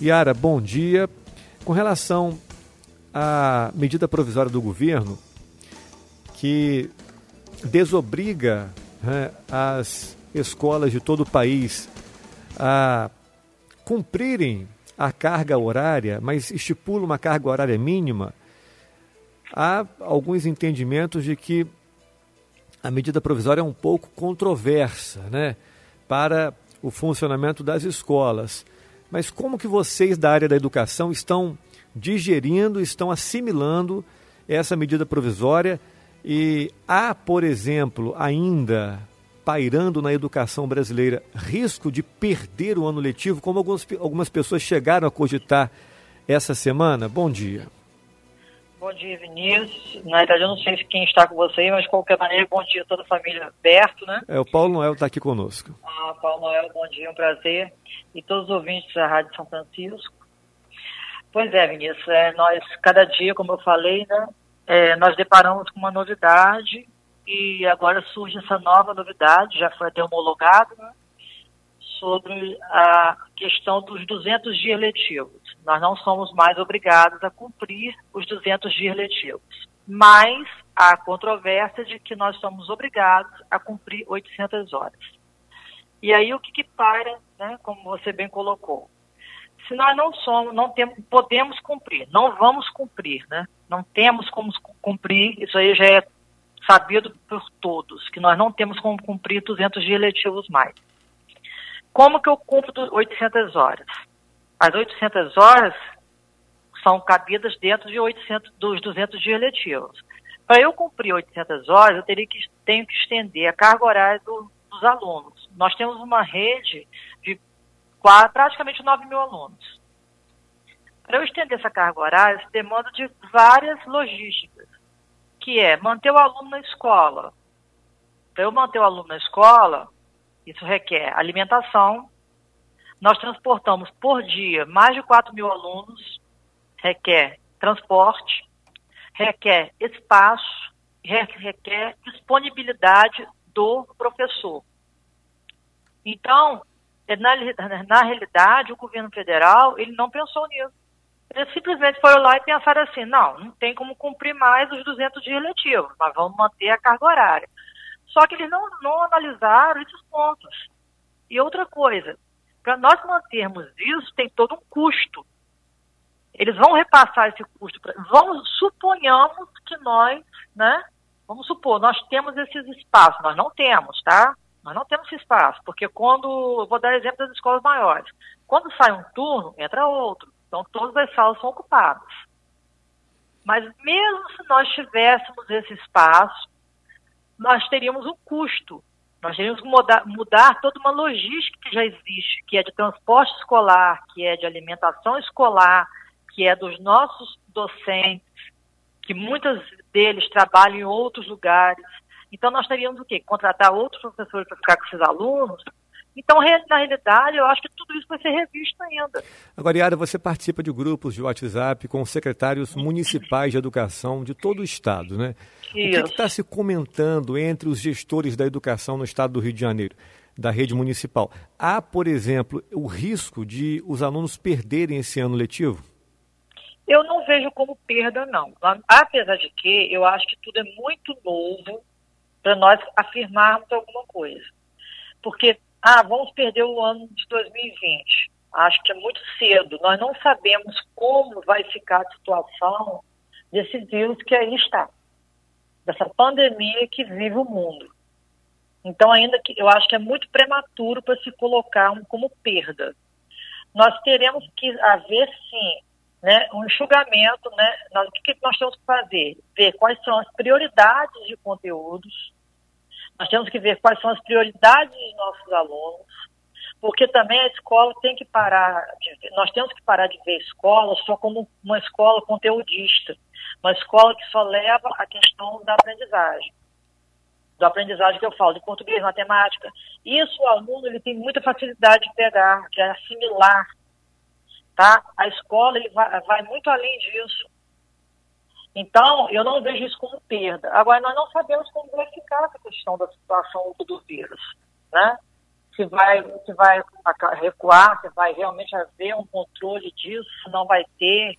Yara, bom dia. Com relação à medida provisória do governo que desobriga né, as escolas de todo o país a cumprirem a carga horária, mas estipula uma carga horária mínima, há alguns entendimentos de que a medida provisória é um pouco controversa, né, para o funcionamento das escolas. Mas como que vocês da área da educação estão digerindo, estão assimilando essa medida provisória? E há, por exemplo, ainda pairando na educação brasileira risco de perder o ano letivo, como algumas, algumas pessoas chegaram a cogitar essa semana? Bom dia. Bom dia, Vinícius. Na verdade, eu não sei quem está com você, mas de qualquer maneira, bom dia a toda a família Berto, né? É, o Paulo Noel está aqui conosco. Ah, Paulo Noel, bom dia, um prazer. E todos os ouvintes da Rádio São Francisco. Pois é, Vinícius, é, nós, cada dia, como eu falei, né, é, nós deparamos com uma novidade e agora surge essa nova novidade, já foi até homologado, né, sobre a questão dos 200 dias letivos. Nós não somos mais obrigados a cumprir os 200 dias letivos, mas há controvérsia de que nós somos obrigados a cumprir 800 horas. E aí o que, que para, né, como você bem colocou? Se nós não somos, não temos, podemos cumprir, não vamos cumprir, né? Não temos como cumprir, isso aí já é sabido por todos, que nós não temos como cumprir 200 dias letivos mais. Como que eu cumpro 800 horas? As 800 horas são cabidas dentro de 800, dos 200 dias letivos. Para eu cumprir 800 horas, eu teria que, tenho que estender a carga horária do, dos alunos. Nós temos uma rede de quase, praticamente 9 mil alunos. Para eu estender essa carga horária, isso demanda de várias logísticas, que é manter o aluno na escola. Para eu manter o aluno na escola, isso requer alimentação. Nós transportamos por dia mais de 4 mil alunos, requer transporte, requer espaço, requer disponibilidade do professor. Então, na, na realidade, o governo federal, ele não pensou nisso. Eles simplesmente foram lá e pensaram assim, não, não tem como cumprir mais os 200 dias letivos, mas vamos manter a carga horária. Só que eles não, não analisaram esses pontos. E outra coisa, para nós mantermos isso, tem todo um custo. Eles vão repassar esse custo. Pra, vamos, suponhamos que nós, né? Vamos supor, nós temos esses espaços. Nós não temos, tá? Nós não temos esse espaço, porque quando, vou dar exemplo das escolas maiores, quando sai um turno, entra outro. Então todas as salas são ocupadas. Mas mesmo se nós tivéssemos esse espaço, nós teríamos um custo. Nós teríamos que mudar, mudar toda uma logística que já existe, que é de transporte escolar, que é de alimentação escolar, que é dos nossos docentes, que muitos deles trabalham em outros lugares. Então, nós teríamos o quê? Contratar outros professores para ficar com esses alunos então, na realidade, eu acho que tudo isso vai ser revisto ainda. Agora, Yara, você participa de grupos de WhatsApp com secretários municipais de educação de todo o Estado, né? Isso. O que está se comentando entre os gestores da educação no Estado do Rio de Janeiro, da rede municipal? Há, por exemplo, o risco de os alunos perderem esse ano letivo? Eu não vejo como perda, não. Apesar de que eu acho que tudo é muito novo para nós afirmarmos alguma coisa. Porque ah, vamos perder o ano de 2020. Acho que é muito cedo. Nós não sabemos como vai ficar a situação desse vírus que aí está, dessa pandemia que vive o mundo. Então, ainda que eu acho que é muito prematuro para se colocar um, como perda. Nós teremos que haver, sim, né, um enxugamento, né? Nós, o que, que nós temos que fazer? Ver quais são as prioridades de conteúdos, nós temos que ver quais são as prioridades dos nossos alunos, porque também a escola tem que parar, de, nós temos que parar de ver a escola só como uma escola conteudista, uma escola que só leva a questão da aprendizagem. Do aprendizagem que eu falo, de português, matemática. Isso o aluno ele tem muita facilidade de pegar, de assimilar. Tá? A escola ele vai, vai muito além disso. Então, eu não vejo isso como perda. Agora, nós não sabemos como vai ficar essa questão da situação do vírus, né? se vai, se vai recuar, se vai realmente haver um controle disso, se não vai ter.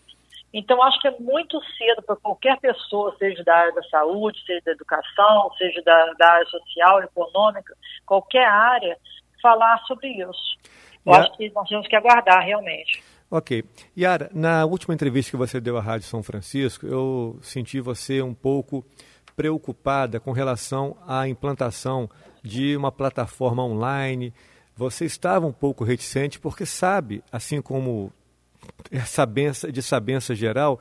Então, acho que é muito cedo para qualquer pessoa, seja da área da saúde, seja da educação, seja da, da área social, econômica, qualquer área, falar sobre isso. Eu acho que nós temos que aguardar realmente. Ok. Yara, na última entrevista que você deu à Rádio São Francisco, eu senti você um pouco preocupada com relação à implantação de uma plataforma online. Você estava um pouco reticente porque sabe, assim como de sabença geral,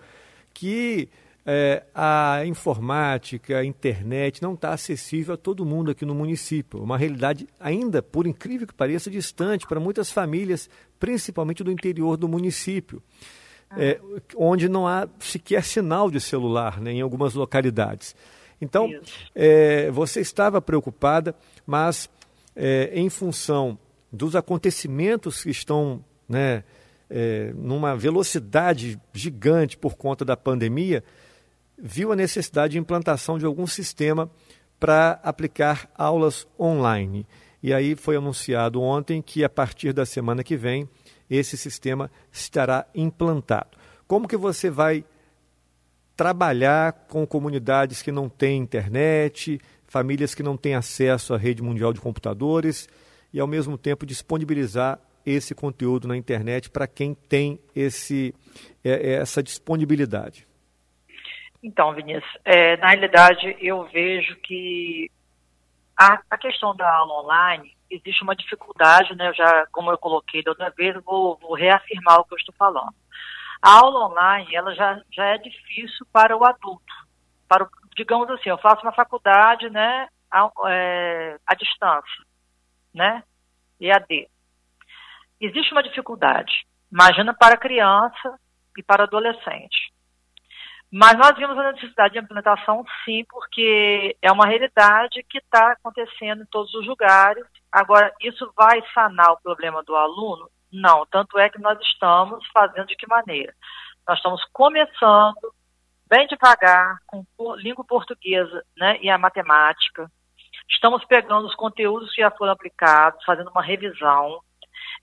que é, a informática, a internet não está acessível a todo mundo aqui no município. Uma realidade ainda, por incrível que pareça, distante para muitas famílias, principalmente do interior do município, é, onde não há sequer sinal de celular né, em algumas localidades. Então, é, você estava preocupada, mas é, em função dos acontecimentos que estão né, é, numa velocidade gigante por conta da pandemia, viu a necessidade de implantação de algum sistema para aplicar aulas online. E aí foi anunciado ontem que a partir da semana que vem esse sistema estará implantado. Como que você vai trabalhar com comunidades que não têm internet, famílias que não têm acesso à rede mundial de computadores e ao mesmo tempo disponibilizar esse conteúdo na internet para quem tem esse, é, é, essa disponibilidade? Então, Vinícius, é, na realidade eu vejo que a, a, questão da aula online existe uma dificuldade, né? Eu já, como eu coloquei da outra vez, vou, vou reafirmar o que eu estou falando. A aula online, ela já, já é difícil para o adulto. Para o, digamos assim, eu faço uma faculdade, né, a, é, à distância, né, EAD. Existe uma dificuldade. Imagina para criança e para adolescente. Mas nós vimos a necessidade de implementação, sim, porque é uma realidade que está acontecendo em todos os lugares. Agora, isso vai sanar o problema do aluno? Não, tanto é que nós estamos fazendo de que maneira? Nós estamos começando bem devagar com língua portuguesa né, e a matemática. Estamos pegando os conteúdos que já foram aplicados, fazendo uma revisão.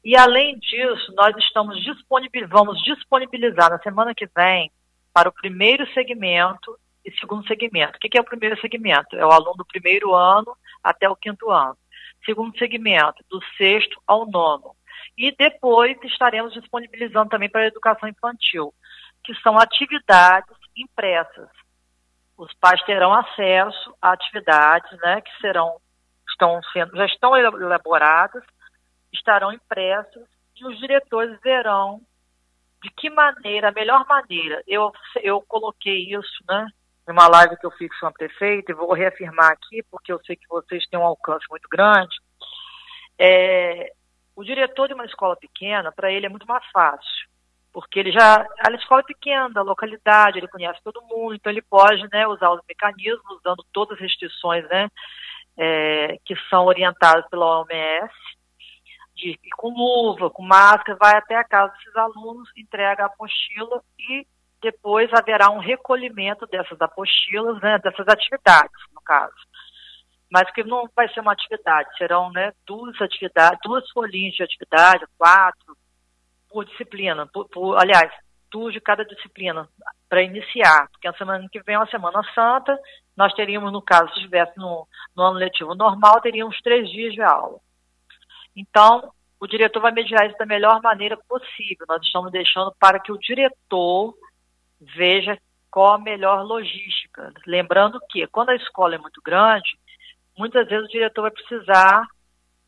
E além disso, nós estamos disponibil vamos disponibilizar na semana que vem para o primeiro segmento e segundo segmento. O que é o primeiro segmento? É o aluno do primeiro ano até o quinto ano. Segundo segmento, do sexto ao nono. E depois estaremos disponibilizando também para a educação infantil, que são atividades impressas. Os pais terão acesso a atividades, né, que serão estão sendo já estão elaboradas, estarão impressas e os diretores verão de que maneira, a melhor maneira. Eu eu coloquei isso, né, numa live que eu fiz com a prefeita e vou reafirmar aqui porque eu sei que vocês têm um alcance muito grande. É, o diretor de uma escola pequena, para ele é muito mais fácil, porque ele já, a escola é pequena, da localidade, ele conhece todo mundo, então ele pode né, usar os mecanismos, usando todas as restrições né, é, que são orientadas pela OMS, de, com luva, com máscara, vai até a casa desses alunos, entrega a apostila e depois haverá um recolhimento dessas apostilas, né, dessas atividades, no caso mas que não vai ser uma atividade, serão né, duas atividades, duas folhinhas de atividade, quatro, por disciplina, por, por, aliás, duas de cada disciplina, para iniciar, porque a semana que vem é uma Semana Santa, nós teríamos, no caso, se estivesse no, no ano letivo normal, teríamos três dias de aula. Então, o diretor vai mediar isso da melhor maneira possível. Nós estamos deixando para que o diretor veja qual a melhor logística. Lembrando que, quando a escola é muito grande, muitas vezes o diretor vai precisar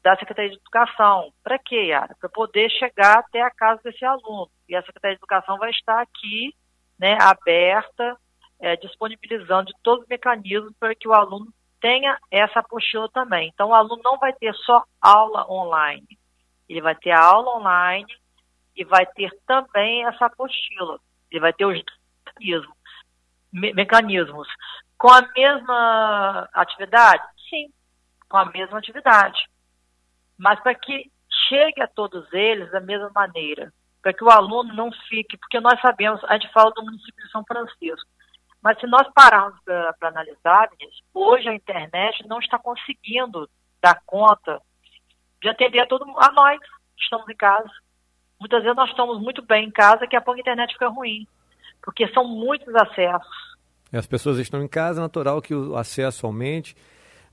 da Secretaria de Educação. Para quê, Yara? Para poder chegar até a casa desse aluno. E a Secretaria de Educação vai estar aqui, né, aberta, é, disponibilizando todos os mecanismos para que o aluno tenha essa apostila também. Então, o aluno não vai ter só aula online. Ele vai ter a aula online e vai ter também essa apostila. Ele vai ter os mecanismos. Me mecanismos. Com a mesma atividade? sim, com a mesma atividade. Mas para que chegue a todos eles da mesma maneira, para que o aluno não fique, porque nós sabemos, a gente fala do município de São Francisco, mas se nós pararmos para analisar, hoje a internet não está conseguindo dar conta de atender a todo a nós que estamos em casa. Muitas vezes nós estamos muito bem em casa, daqui a pouco a internet fica ruim, porque são muitos acessos. As pessoas estão em casa, é natural que o acesso aumente.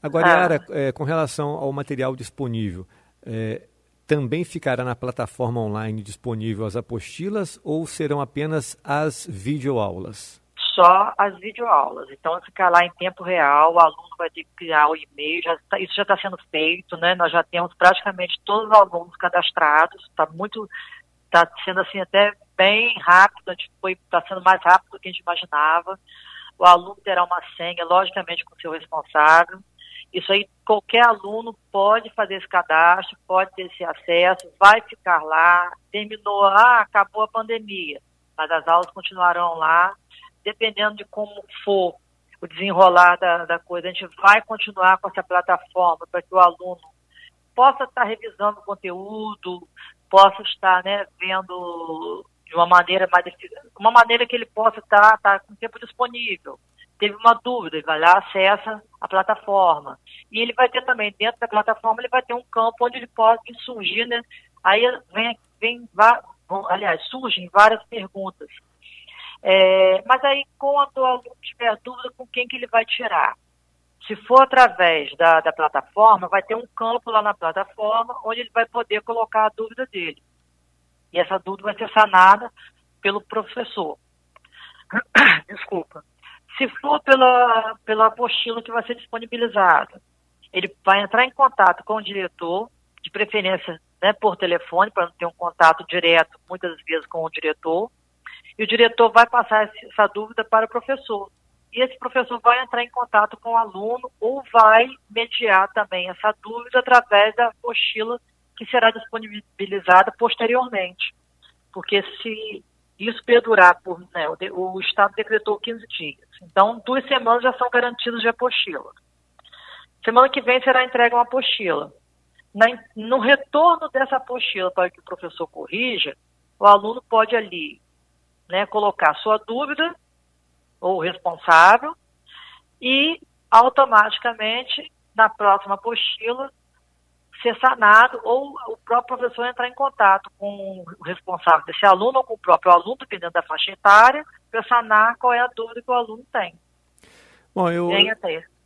Agora, ah. Yara, é, com relação ao material disponível, é, também ficará na plataforma online disponível as apostilas ou serão apenas as videoaulas? Só as videoaulas. Então, ficar lá em tempo real, o aluno vai ter que criar o e-mail, já tá, isso já está sendo feito, né? Nós já temos praticamente todos os alunos cadastrados, está muito, está sendo assim até bem rápido, a gente foi, está sendo mais rápido do que a gente imaginava. O aluno terá uma senha, logicamente, com o seu responsável. Isso aí, qualquer aluno pode fazer esse cadastro, pode ter esse acesso, vai ficar lá. Terminou, ah, acabou a pandemia, mas as aulas continuarão lá. Dependendo de como for o desenrolar da, da coisa, a gente vai continuar com essa plataforma para que o aluno possa estar revisando o conteúdo, possa estar né, vendo de uma maneira mais uma maneira que ele possa estar, estar com tempo disponível. Teve uma dúvida, ele vai lá, acessa a plataforma. E ele vai ter também, dentro da plataforma, ele vai ter um campo onde ele pode surgir, né? Aí vem, vem aliás, surgem várias perguntas. É, mas aí, quando o aluno tiver dúvida, com quem que ele vai tirar? Se for através da, da plataforma, vai ter um campo lá na plataforma onde ele vai poder colocar a dúvida dele. E essa dúvida vai ser sanada pelo professor. Desculpa. Se for pela, pela apostila que vai ser disponibilizada, ele vai entrar em contato com o diretor, de preferência né, por telefone, para não ter um contato direto, muitas vezes, com o diretor, e o diretor vai passar essa dúvida para o professor. E esse professor vai entrar em contato com o aluno ou vai mediar também essa dúvida através da apostila que será disponibilizada posteriormente. Porque se isso perdurar por. Né, o, Estado decretou 15 dias. Então, duas semanas já são garantidas de apostila. Semana que vem será entregue uma apostila. Na, no retorno dessa apostila para que o professor corrija, o aluno pode ali né, colocar sua dúvida, ou responsável, e automaticamente, na próxima apostila, ser sanado ou o próprio professor entrar em contato com o responsável desse aluno ou com o próprio aluno, dependendo da faixa etária, para sanar qual é a dúvida que o aluno tem. Bom, eu,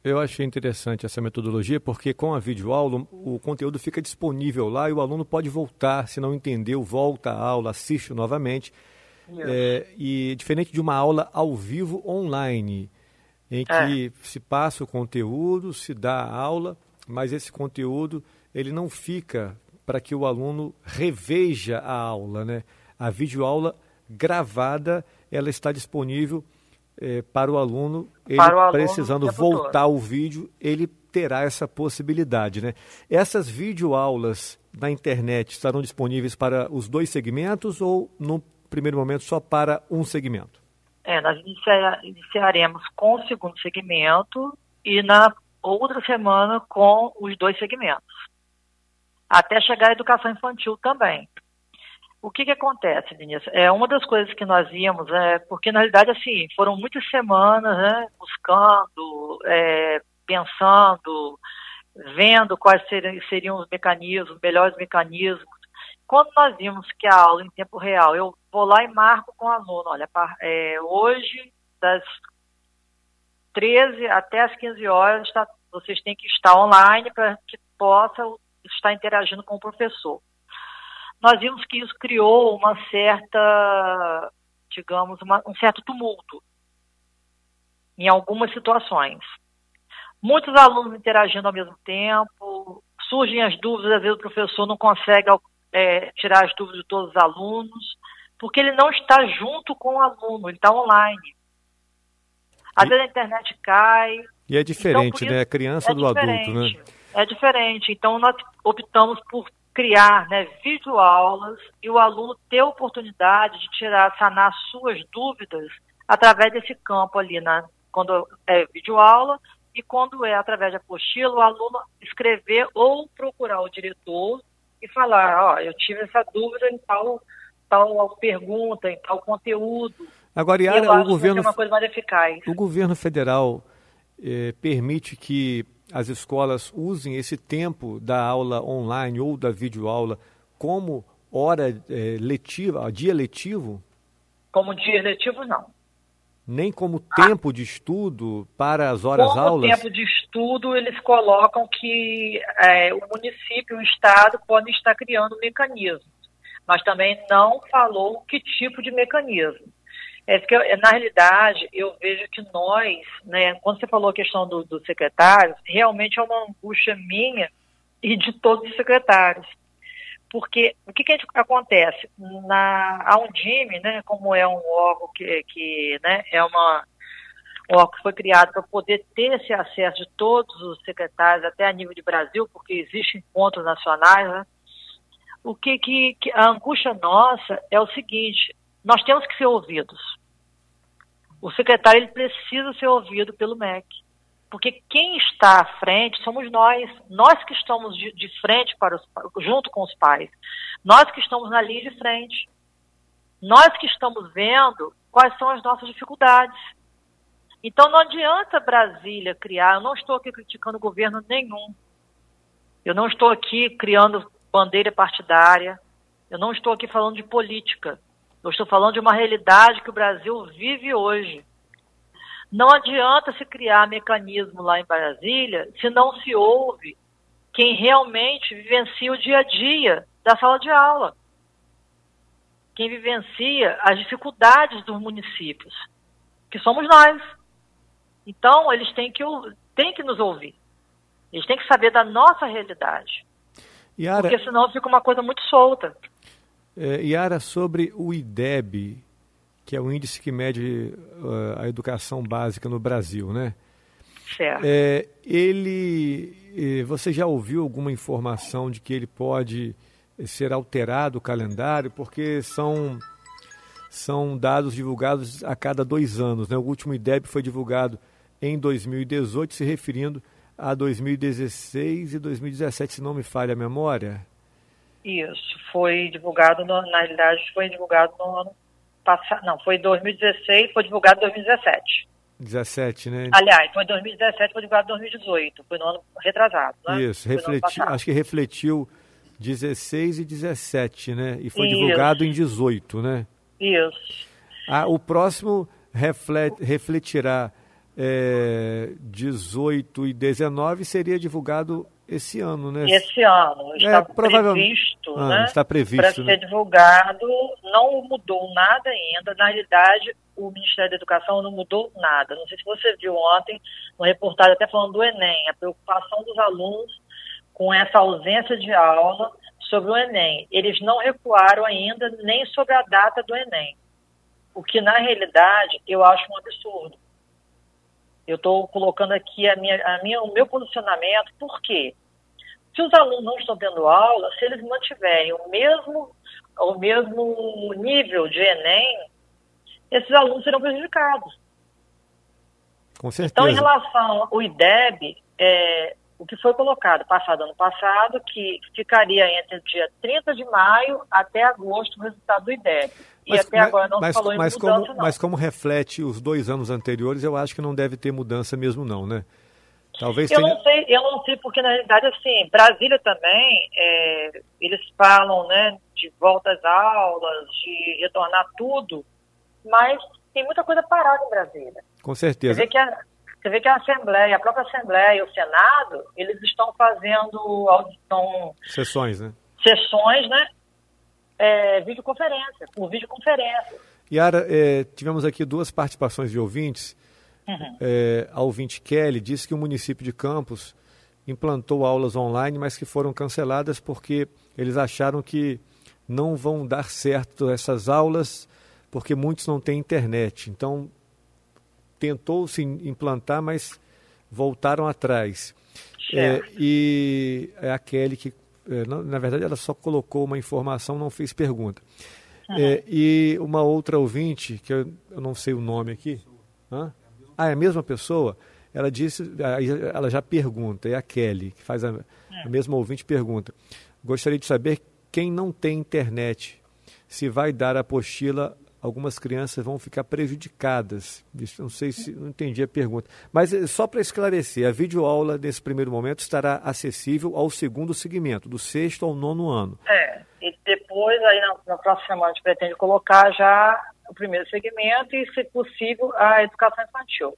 eu achei interessante essa metodologia porque com a videoaula o conteúdo fica disponível lá e o aluno pode voltar, se não entendeu, volta à aula, assiste novamente. É, e diferente de uma aula ao vivo online, em que é. se passa o conteúdo, se dá a aula, mas esse conteúdo ele não fica para que o aluno reveja a aula, né? A videoaula gravada, ela está disponível eh, para o aluno, ele o aluno precisando voltar o vídeo, ele terá essa possibilidade, né? Essas videoaulas na internet estarão disponíveis para os dois segmentos ou no primeiro momento só para um segmento? É, nós iniciaremos com o segundo segmento e na outra semana com os dois segmentos até chegar à educação infantil também. O que, que acontece, Vinícius? É uma das coisas que nós íamos, é, porque na realidade assim foram muitas semanas, né, buscando, é, pensando, vendo quais seriam, seriam os mecanismos, os melhores mecanismos. Quando nós vimos que a aula em tempo real, eu vou lá e marco com o aluno, olha, é, hoje das 13 até as 15 horas, tá, vocês têm que estar online para que possa está interagindo com o professor. Nós vimos que isso criou uma certa, digamos, uma, um certo tumulto em algumas situações. Muitos alunos interagindo ao mesmo tempo, surgem as dúvidas, às vezes o professor não consegue é, tirar as dúvidas de todos os alunos, porque ele não está junto com o aluno, ele está online. Às e, vezes a internet cai. E é diferente, então, né? A criança é do adulto, né? é diferente. Então, nós optamos por criar né, videoaulas e o aluno ter a oportunidade de tirar, sanar suas dúvidas através desse campo ali, na, quando é videoaula e quando é através de apostila, o aluno escrever ou procurar o diretor e falar, ó, eu tive essa dúvida em tal, tal pergunta, em tal conteúdo. Agora, Yara, o governo, é uma coisa mais eficaz. o governo federal eh, permite que as escolas usem esse tempo da aula online ou da videoaula como hora é, letiva, dia letivo? Como dia letivo, não. Nem como tempo de estudo para as horas como aulas? tempo de estudo, eles colocam que é, o município o Estado podem estar criando mecanismos, mas também não falou que tipo de mecanismo. É que, na realidade, eu vejo que nós, né, quando você falou a questão do, do secretário, realmente é uma angústia minha e de todos os secretários porque o que, que acontece? Na, a Undime, né, como é um órgão que, que né, é uma um órgão que foi criado para poder ter esse acesso de todos os secretários, até a nível de Brasil, porque existem encontros nacionais, né? o que, que, que a angústia nossa é o seguinte, nós temos que ser ouvidos. O secretário ele precisa ser ouvido pelo MEC. Porque quem está à frente somos nós, nós que estamos de, de frente para os, junto com os pais, nós que estamos na linha de frente, nós que estamos vendo quais são as nossas dificuldades. Então não adianta Brasília criar, eu não estou aqui criticando governo nenhum, eu não estou aqui criando bandeira partidária, eu não estou aqui falando de política, eu estou falando de uma realidade que o Brasil vive hoje. Não adianta se criar mecanismo lá em Brasília se não se ouve quem realmente vivencia o dia a dia da sala de aula. Quem vivencia as dificuldades dos municípios, que somos nós. Então, eles têm que, têm que nos ouvir. Eles têm que saber da nossa realidade. Yara, porque senão fica uma coisa muito solta. É, Yara, sobre o IDEB, que é o índice que mede uh, a educação básica no Brasil, né? Certo. É, ele, eh, você já ouviu alguma informação de que ele pode ser alterado o calendário, porque são são dados divulgados a cada dois anos, né? O último IDEB foi divulgado em 2018, se referindo a 2016 e 2017, se não me falha a memória. Isso, foi divulgado, no, na realidade, foi divulgado no ano passado, não, foi 2016, foi divulgado em 2017. 17, né? Aliás, foi 2017, foi divulgado em 2018, foi no ano retrasado, né? Isso, refletiu, acho que refletiu 16 e 17, né? E foi Isso. divulgado em 18, né? Isso. Ah, o próximo reflet, refletirá é, 18 e 19 seria divulgado esse ano, né? Esse ano. É, está é, previsto, ah, né? Está previsto. Para né? ser divulgado. Não mudou nada ainda. Na realidade, o Ministério da Educação não mudou nada. Não sei se você viu ontem, uma reportagem até falando do Enem, a preocupação dos alunos com essa ausência de aula sobre o Enem. Eles não recuaram ainda nem sobre a data do Enem. O que, na realidade, eu acho um absurdo eu estou colocando aqui a minha, a minha, o meu posicionamento, por quê? Se os alunos não estão tendo aula, se eles mantiverem o mesmo, o mesmo nível de Enem, esses alunos serão prejudicados. Com certeza. Então, em relação ao IDEB, é, o que foi colocado passado ano passado, que ficaria entre o dia 30 de maio até agosto o resultado do IDEB. E mas, até agora não mas, falou mas em mudança, como, não. Mas como reflete os dois anos anteriores, eu acho que não deve ter mudança mesmo não, né? Talvez eu tenha... não sei, eu não sei porque na realidade assim, Brasília também, é, eles falam, né, de volta às aulas, de retornar tudo, mas tem muita coisa parada em Brasília. Com certeza. Você vê que a, você vê que a Assembleia, a própria Assembleia e o Senado, eles estão fazendo audição... Sessões, né? Sessões, né? É, videoconferência, por videoconferência. Yara, é, tivemos aqui duas participações de ouvintes. Uhum. É, a ouvinte Kelly disse que o município de Campos implantou aulas online, mas que foram canceladas porque eles acharam que não vão dar certo essas aulas porque muitos não têm internet. Então, tentou se implantar, mas voltaram atrás. É, e é a Kelly que, na, na, verdade, ela só colocou uma informação, não fez pergunta. Uhum. É, e uma outra ouvinte, que eu, eu não sei o nome aqui. Hã? Ah, é a mesma pessoa? Ela disse, ela já pergunta, é a Kelly, que faz a, a é. mesma ouvinte pergunta. Gostaria de saber quem não tem internet, se vai dar a apostila algumas crianças vão ficar prejudicadas. Isso, não sei se não entendi a pergunta. Mas eh, só para esclarecer, a videoaula nesse primeiro momento estará acessível ao segundo segmento, do sexto ao nono ano. É, e depois, aí na, na próxima semana, a gente pretende colocar já o primeiro segmento e, se possível, a educação infantil.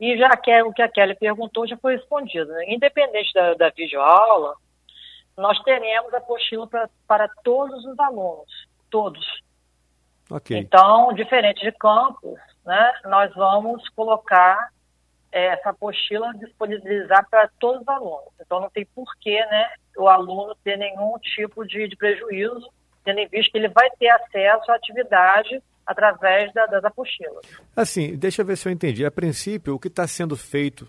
E já que o que a Kelly perguntou já foi respondido. Né? Independente da, da videoaula, nós teremos a apostila para todos os alunos, todos. Okay. Então, diferente de campus, né, nós vamos colocar é, essa apostila disponibilizar para todos os alunos. Então, não tem porquê né, o aluno ter nenhum tipo de, de prejuízo, tendo em vista que ele vai ter acesso à atividade através da, das apostilas. Assim, deixa eu ver se eu entendi. A princípio, o que está sendo feito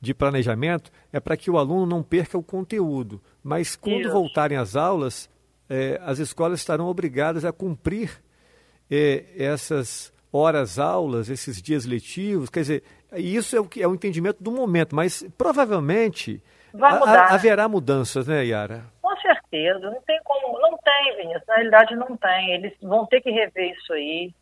de planejamento é para que o aluno não perca o conteúdo, mas quando Isso. voltarem às aulas, é, as escolas estarão obrigadas a cumprir é, essas horas aulas, esses dias letivos, quer dizer, isso é o que é o entendimento do momento, mas provavelmente a, haverá mudanças, né, Yara? Com certeza, não tem como, não tem, Vinícius, na realidade não tem, eles vão ter que rever isso aí.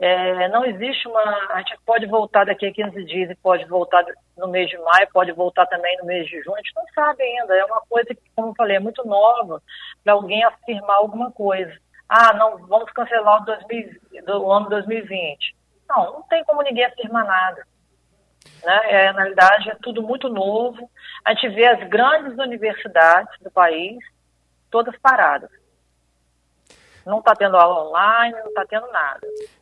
É, não existe uma. A gente pode voltar daqui a 15 dias e pode voltar no mês de maio, pode voltar também no mês de junho, a gente não sabe ainda. É uma coisa que, como eu falei, é muito nova para alguém afirmar alguma coisa. Ah, não, vamos cancelar o, 2000, do ano 2020. Não, não tem como ninguém afirmar nada. Né? É, na realidade, é tudo muito novo. A gente vê as grandes universidades do país todas paradas. Não está tendo aula online, não está tendo nada.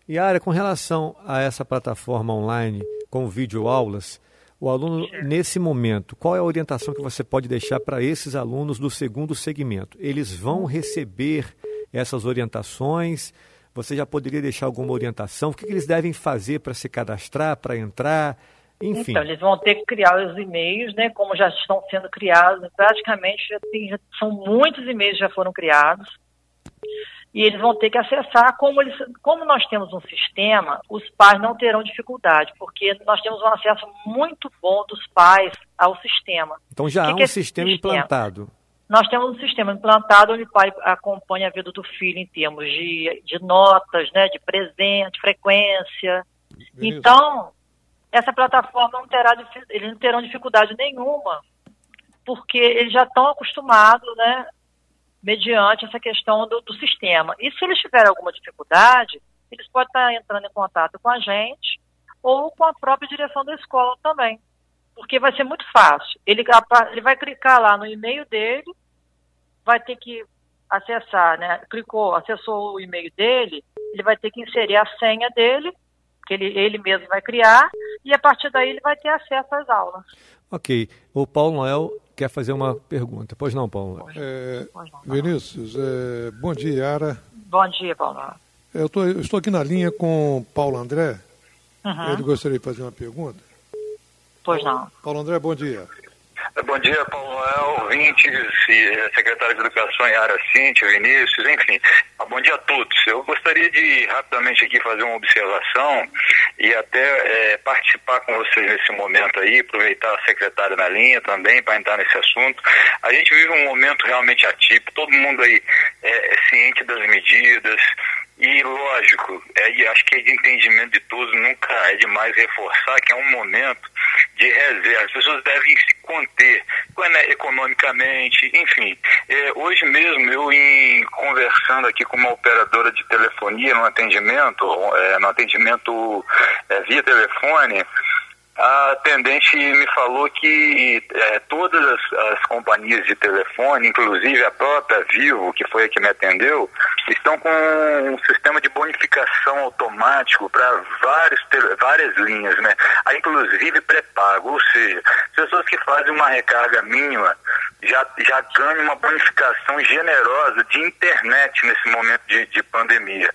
Yara, com relação a essa plataforma online com vídeo aulas, o aluno, nesse momento, qual é a orientação que você pode deixar para esses alunos do segundo segmento? Eles vão receber essas orientações? Você já poderia deixar alguma orientação? O que, que eles devem fazer para se cadastrar, para entrar? Enfim. Então, eles vão ter que criar os e-mails, né? Como já estão sendo criados, praticamente já tem, já são muitos e-mails já foram criados. E eles vão ter que acessar, como, eles, como nós temos um sistema, os pais não terão dificuldade, porque nós temos um acesso muito bom dos pais ao sistema. Então já há um é sistema implantado. Nós temos um sistema implantado onde o pai acompanha a vida do filho em termos de, de notas, né, de presente, frequência. Isso. Então, essa plataforma não terá, eles não terão dificuldade nenhuma, porque eles já estão acostumados, né, mediante essa questão do, do, sistema. E se eles tiverem alguma dificuldade, eles podem estar entrando em contato com a gente ou com a própria direção da escola também, porque vai ser muito fácil. Ele, ele vai clicar lá no e-mail dele, vai ter que acessar, né? Clicou, acessou o e-mail dele, ele vai ter que inserir a senha dele que ele, ele mesmo vai criar, e a partir daí ele vai ter acesso às aulas. Ok. O Paulo Noel quer fazer uma pergunta. Pois não, Paulo Noel. É, Vinícius, é, bom dia, Yara. Bom dia, Paulo Noel. Eu, tô, eu estou aqui na linha com Paulo André. Uhum. Ele gostaria de fazer uma pergunta. Pois não. Paulo André, bom dia. Bom dia, Paulo Noel, ouvintes, secretário de Educação Yara Cintia, Vinícius, enfim. Ah, bom dia a todos. Eu gostaria de rapidamente aqui fazer uma observação e até é, participar com vocês nesse momento aí, aproveitar a secretária na linha também para entrar nesse assunto. A gente vive um momento realmente atípico, todo mundo aí é, é ciente das medidas, e lógico, é, acho que é de entendimento de todos, nunca é demais reforçar que é um momento de reserva. As pessoas devem se conter né, economicamente, enfim. É, hoje mesmo eu em conversando aqui com uma operadora de telefonia no atendimento, é, no atendimento é, via telefone, a atendente me falou que é, todas as, as, companhias de telefone, inclusive a própria Vivo, que foi a que me atendeu, estão com um sistema de bonificação automático para várias linhas, né? inclusive pré-pago, ou seja, pessoas que fazem uma recarga mínima já, já ganham uma bonificação generosa de internet nesse momento de, de pandemia.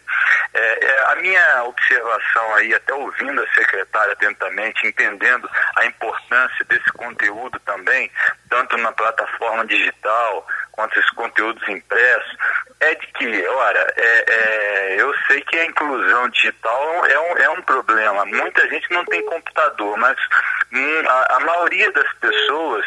É, é, a minha observação aí, até ouvindo a secretária atentamente, entendendo a importância desse conteúdo também, tanto na plataforma digital quanto esses conteúdos impressos, é de que, olha, é, é, eu sei que a inclusão digital é um, é um problema. Muita gente não tem computador, mas hum, a, a maioria das pessoas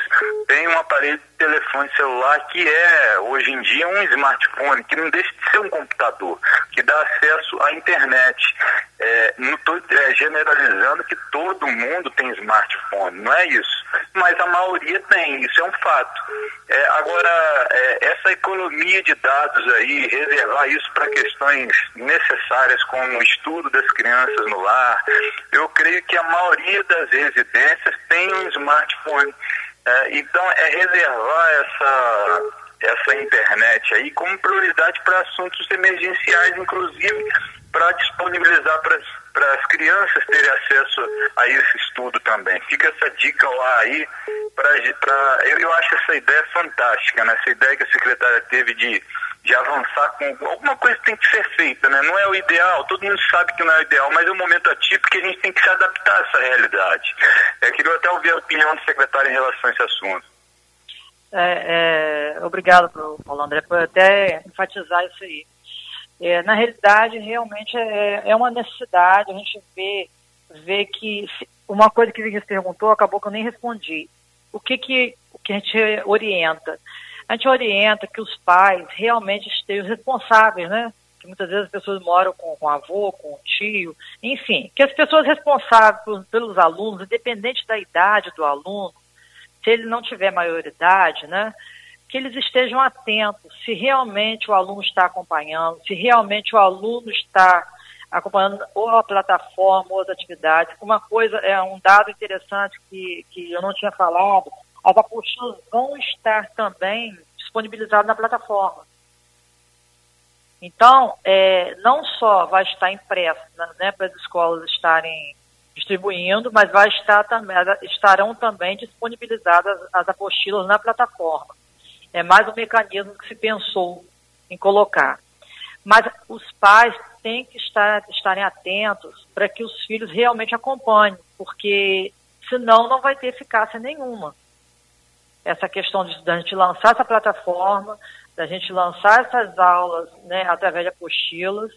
tem um aparelho de telefone celular que é, hoje em dia, um smartphone, que não deixa de ser um computador, que dá acesso à internet. É, não estou é, generalizando que todo mundo tem smartphone, não é isso. Mas a maioria tem, isso é um fato. É, agora, é, essa economia de dados aí, reservar isso para questões necessárias como o estudo das crianças no lar, eu creio que a maioria das residências tem um smartphone. É, então, é reservar essa, essa internet aí como prioridade para assuntos emergenciais, inclusive para disponibilizar para as crianças terem acesso a esse estudo também. Fica essa dica lá aí. Pra, pra, eu, eu acho essa ideia fantástica, né? essa ideia que a secretária teve de de avançar com alguma coisa tem que ser feita, né? Não é o ideal, todo mundo sabe que não é o ideal, mas é um momento atípico que a gente tem que se adaptar a essa realidade. Eu queria até ouvir a opinião do secretário em relação a esse assunto. É, é, obrigado, Paulo André, por até enfatizar isso aí. É, na realidade, realmente é, é uma necessidade, a gente vê, vê que uma coisa que você perguntou, acabou que eu nem respondi. O que, que, o que a gente orienta? a gente orienta que os pais realmente estejam responsáveis, né? Que muitas vezes as pessoas moram com, com avô, com tio, enfim, que as pessoas responsáveis pelos, pelos alunos, independente da idade do aluno, se ele não tiver maioridade, né? Que eles estejam atentos se realmente o aluno está acompanhando, se realmente o aluno está acompanhando ou a plataforma ou as atividades. Uma coisa, é um dado interessante que, que eu não tinha falado, as apostilas vão estar também disponibilizadas na plataforma. Então, é, não só vai estar impresso né, para as escolas estarem distribuindo, mas vai estar também, estarão também disponibilizadas as apostilas na plataforma. É mais um mecanismo que se pensou em colocar. Mas os pais têm que estar, estarem atentos para que os filhos realmente acompanhem, porque senão não vai ter eficácia nenhuma essa questão de, da gente lançar essa plataforma, da gente lançar essas aulas né, através de apostilas.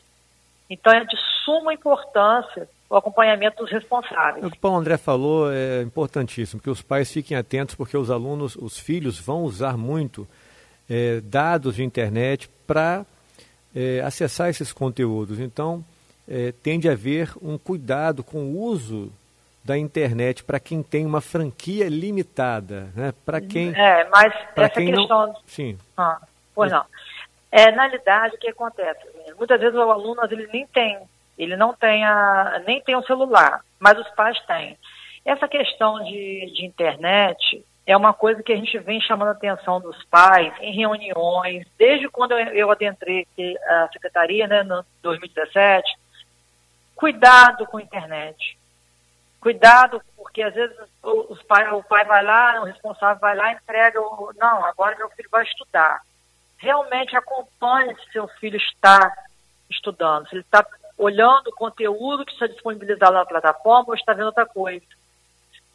Então é de suma importância o acompanhamento dos responsáveis. O que o Paulo André falou é importantíssimo, que os pais fiquem atentos, porque os alunos, os filhos vão usar muito é, dados de internet para é, acessar esses conteúdos. Então, é, tende a haver um cuidado com o uso da internet para quem tem uma franquia limitada, né? Para quem É, mas essa quem questão não... Sim. Ah, pois não. É, na realidade, o que acontece? Muitas vezes o aluno ele nem tem, ele não tem a, nem tem um celular, mas os pais têm. Essa questão de, de internet é uma coisa que a gente vem chamando a atenção dos pais em reuniões, desde quando eu, eu adentrei a secretaria, né, no 2017. Cuidado com a internet cuidado, porque às vezes os pai, o pai vai lá, o responsável vai lá e entrega, o, não, agora meu filho vai estudar. Realmente acompanhe se seu filho está estudando, se ele está olhando o conteúdo que está disponibilizado na plataforma ou está vendo outra coisa.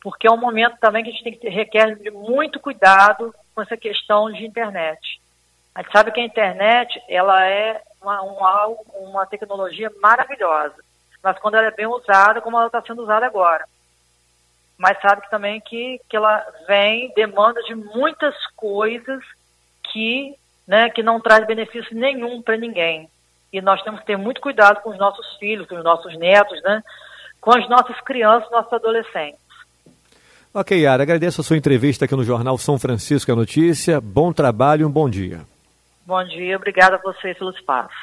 Porque é um momento também que a gente tem que ter, requer de muito cuidado com essa questão de internet. A gente sabe que a internet ela é uma, uma, uma tecnologia maravilhosa mas quando ela é bem usada, como ela está sendo usada agora. Mas sabe que também que, que ela vem, demanda de muitas coisas que, né, que não traz benefício nenhum para ninguém. E nós temos que ter muito cuidado com os nossos filhos, com os nossos netos, né, com as nossas crianças, nossos adolescentes. Ok, Yara, agradeço a sua entrevista aqui no Jornal São Francisco a Notícia. Bom trabalho e um bom dia. Bom dia, obrigada a vocês pelo espaço.